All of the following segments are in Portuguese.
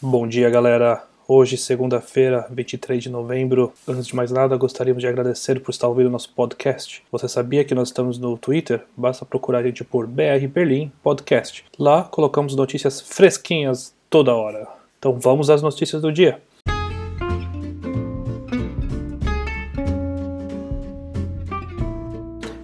Bom dia, galera. Hoje, segunda-feira, 23 de novembro. Antes de mais nada, gostaríamos de agradecer por estar ouvindo nosso podcast. Você sabia que nós estamos no Twitter? Basta procurar a gente por BR Berlim Podcast. Lá colocamos notícias fresquinhas toda hora. Então vamos às notícias do dia.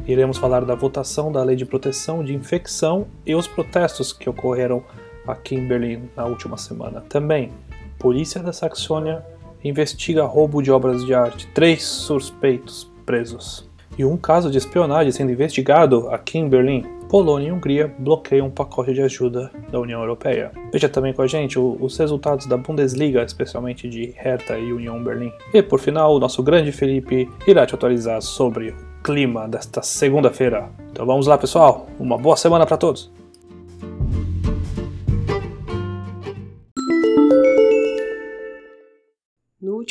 Iremos falar da votação da Lei de Proteção de Infecção e os protestos que ocorreram aqui em Berlim na última semana. Também polícia da Saxônia investiga roubo de obras de arte. Três suspeitos presos. E um caso de espionagem sendo investigado aqui em Berlim. Polônia e Hungria bloqueiam um pacote de ajuda da União Europeia. Veja também com a gente os resultados da Bundesliga, especialmente de Hertha e União Berlim. E por final, o nosso grande Felipe irá te atualizar sobre o clima desta segunda-feira. Então vamos lá, pessoal. Uma boa semana para todos.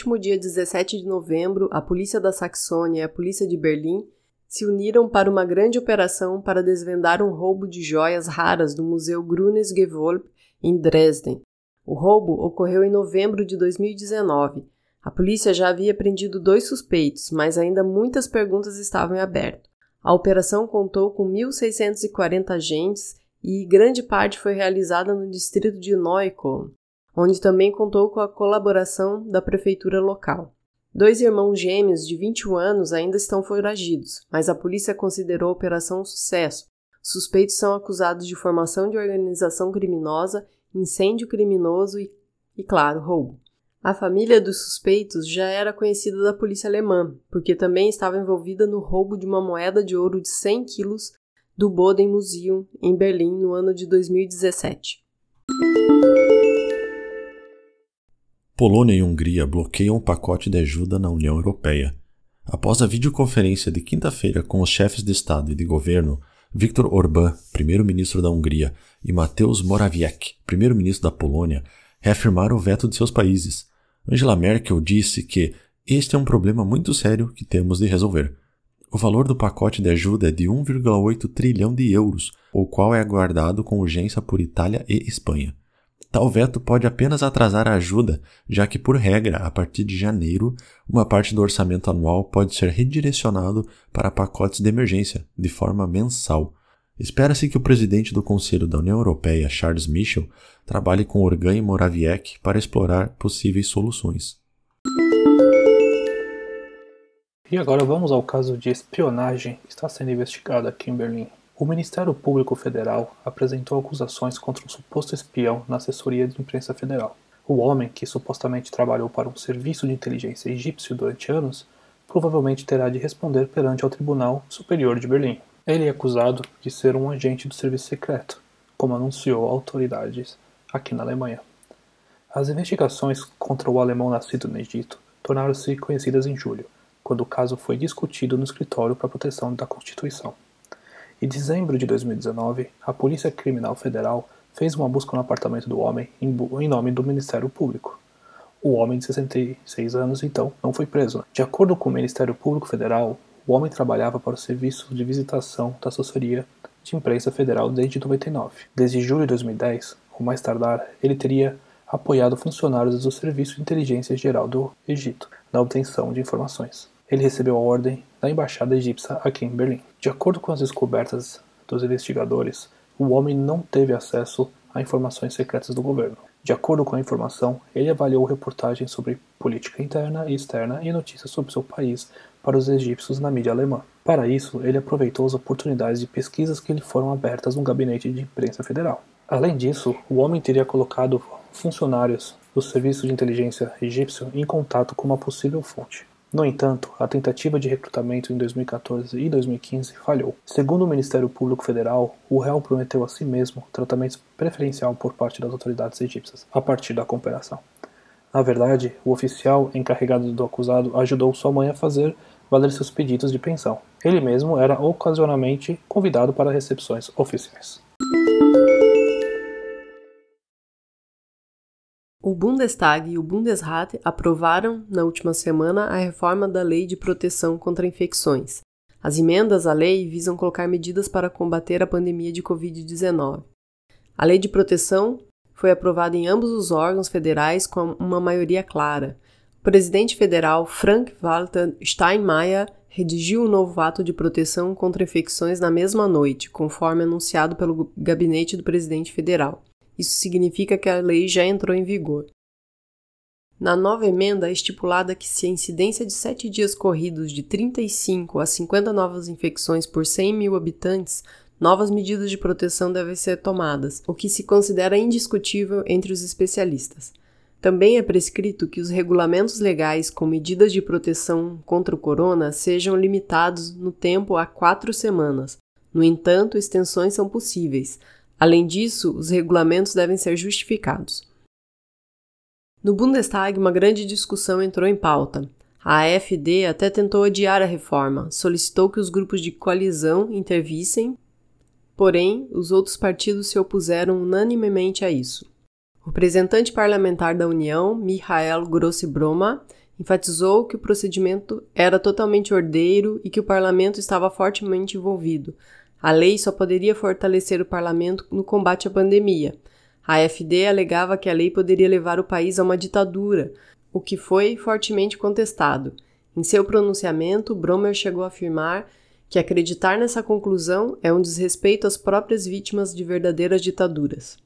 Último dia 17 de novembro, a polícia da Saxônia e a polícia de Berlim se uniram para uma grande operação para desvendar um roubo de joias raras do Museu Grunes em Dresden. O roubo ocorreu em novembro de 2019. A polícia já havia prendido dois suspeitos, mas ainda muitas perguntas estavam em aberto. A operação contou com 1.640 agentes e grande parte foi realizada no distrito de Neukölln, onde também contou com a colaboração da prefeitura local. Dois irmãos gêmeos de 21 anos ainda estão foragidos, mas a polícia considerou a operação um sucesso. Suspeitos são acusados de formação de organização criminosa, incêndio criminoso e, e claro, roubo. A família dos suspeitos já era conhecida da polícia alemã, porque também estava envolvida no roubo de uma moeda de ouro de 100 quilos do Boden Museum, em Berlim, no ano de 2017. Polônia e Hungria bloqueiam o pacote de ajuda na União Europeia. Após a videoconferência de quinta-feira com os chefes de Estado e de governo, Viktor Orbán, primeiro-ministro da Hungria, e Mateusz Morawiecki, primeiro-ministro da Polônia, reafirmaram o veto de seus países. Angela Merkel disse que este é um problema muito sério que temos de resolver. O valor do pacote de ajuda é de 1,8 trilhão de euros, o qual é aguardado com urgência por Itália e Espanha. Tal veto pode apenas atrasar a ajuda, já que, por regra, a partir de janeiro, uma parte do orçamento anual pode ser redirecionado para pacotes de emergência, de forma mensal. Espera-se que o presidente do Conselho da União Europeia, Charles Michel, trabalhe com Organ e Morawiecki para explorar possíveis soluções. E agora vamos ao caso de espionagem que está sendo investigado aqui em Berlim. O Ministério Público Federal apresentou acusações contra um suposto espião na assessoria de imprensa federal. O homem, que supostamente trabalhou para um serviço de inteligência egípcio durante anos, provavelmente terá de responder perante ao Tribunal Superior de Berlim. Ele é acusado de ser um agente do serviço secreto, como anunciou autoridades aqui na Alemanha. As investigações contra o alemão nascido no Egito tornaram-se conhecidas em julho, quando o caso foi discutido no Escritório para a Proteção da Constituição. Em dezembro de 2019, a Polícia Criminal Federal fez uma busca no apartamento do homem em nome do Ministério Público. O homem de 66 anos, então, não foi preso. De acordo com o Ministério Público Federal, o homem trabalhava para o Serviço de Visitação da Assessoria de Imprensa Federal desde 99. Desde julho de 2010, ou mais tardar, ele teria apoiado funcionários do Serviço de Inteligência Geral do Egito na obtenção de informações ele recebeu a ordem da embaixada egípcia aqui em Berlim. De acordo com as descobertas dos investigadores, o homem não teve acesso a informações secretas do governo. De acordo com a informação, ele avaliou reportagens sobre política interna e externa e notícias sobre seu país para os egípcios na mídia alemã. Para isso, ele aproveitou as oportunidades de pesquisas que lhe foram abertas no gabinete de imprensa federal. Além disso, o homem teria colocado funcionários do serviço de inteligência egípcio em contato com uma possível fonte. No entanto, a tentativa de recrutamento em 2014 e 2015 falhou. Segundo o Ministério Público Federal, o réu prometeu a si mesmo tratamento preferencial por parte das autoridades egípcias a partir da cooperação. Na verdade, o oficial encarregado do acusado ajudou sua mãe a fazer valer seus pedidos de pensão. Ele mesmo era ocasionalmente convidado para recepções oficiais. O Bundestag e o Bundesrat aprovaram, na última semana, a reforma da Lei de Proteção contra Infecções. As emendas à lei visam colocar medidas para combater a pandemia de Covid-19. A Lei de Proteção foi aprovado em ambos os órgãos federais com uma maioria clara. O presidente federal Frank-Walter Steinmeier redigiu o novo ato de proteção contra infecções na mesma noite, conforme anunciado pelo gabinete do presidente federal. Isso significa que a lei já entrou em vigor. Na nova emenda é estipulada que se a incidência de sete dias corridos de 35 a 50 novas infecções por 100 mil habitantes, novas medidas de proteção devem ser tomadas, o que se considera indiscutível entre os especialistas. Também é prescrito que os regulamentos legais com medidas de proteção contra o corona sejam limitados no tempo a quatro semanas. No entanto, extensões são possíveis. Além disso, os regulamentos devem ser justificados. No Bundestag, uma grande discussão entrou em pauta. A AfD até tentou adiar a reforma, solicitou que os grupos de coalizão intervissem, porém, os outros partidos se opuseram unanimemente a isso. O representante parlamentar da União, Michael Grossi-Broma, enfatizou que o procedimento era totalmente ordeiro e que o parlamento estava fortemente envolvido. A lei só poderia fortalecer o parlamento no combate à pandemia, a AfD alegava que a lei poderia levar o país a uma ditadura, o que foi fortemente contestado. Em seu pronunciamento, Bromer chegou a afirmar que acreditar nessa conclusão é um desrespeito às próprias vítimas de verdadeiras ditaduras.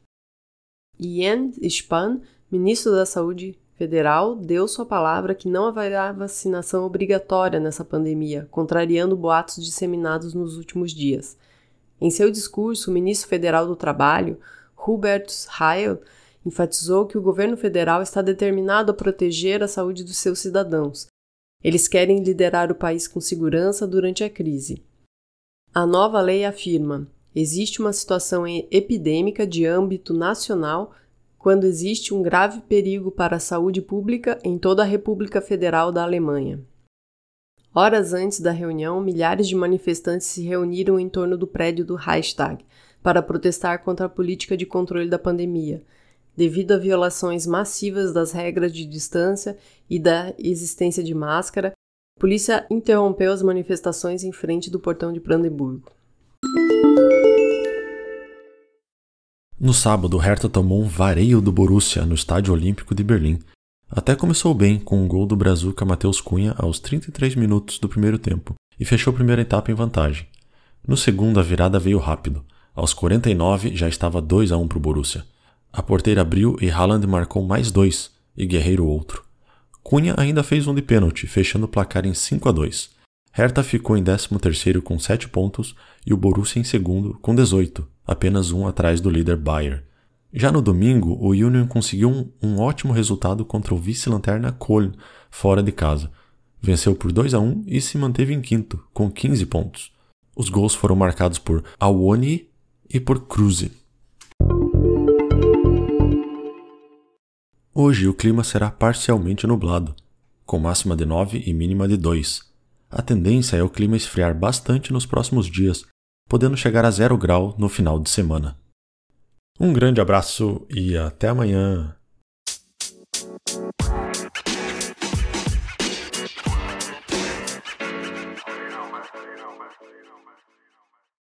Jens Spahn, ministro da Saúde Federal, deu sua palavra que não haverá vacinação obrigatória nessa pandemia, contrariando boatos disseminados nos últimos dias. Em seu discurso, o ministro federal do Trabalho, Hubertus Heil enfatizou que o governo federal está determinado a proteger a saúde dos seus cidadãos. Eles querem liderar o país com segurança durante a crise. A nova lei afirma: existe uma situação epidêmica de âmbito nacional quando existe um grave perigo para a saúde pública em toda a República Federal da Alemanha. Horas antes da reunião, milhares de manifestantes se reuniram em torno do prédio do Reichstag para protestar contra a política de controle da pandemia, devido a violações massivas das regras de distância e da existência de máscara. A polícia interrompeu as manifestações em frente do portão de Brandenburgo. No sábado, Hertha tomou um vareio do Borussia no Estádio Olímpico de Berlim. Até começou bem com um gol do brazuca Matheus Cunha aos 33 minutos do primeiro tempo e fechou a primeira etapa em vantagem. No segundo, a virada veio rápido. Aos 49 já estava 2 a 1 para o Borussia. A porteira abriu e Haaland marcou mais dois e Guerreiro outro. Cunha ainda fez um de pênalti, fechando o placar em 5 a 2. Hertha ficou em 13º com 7 pontos e o Borussia em segundo com 18, apenas um atrás do líder Bayer. Já no domingo, o Union conseguiu um, um ótimo resultado contra o vice-lanterna Köln, fora de casa. Venceu por 2 a 1 e se manteve em quinto, com 15 pontos. Os gols foram marcados por Awoni e por Cruze. Hoje o clima será parcialmente nublado, com máxima de 9 e mínima de 2. A tendência é o clima esfriar bastante nos próximos dias, podendo chegar a zero grau no final de semana. Um grande abraço e até amanhã!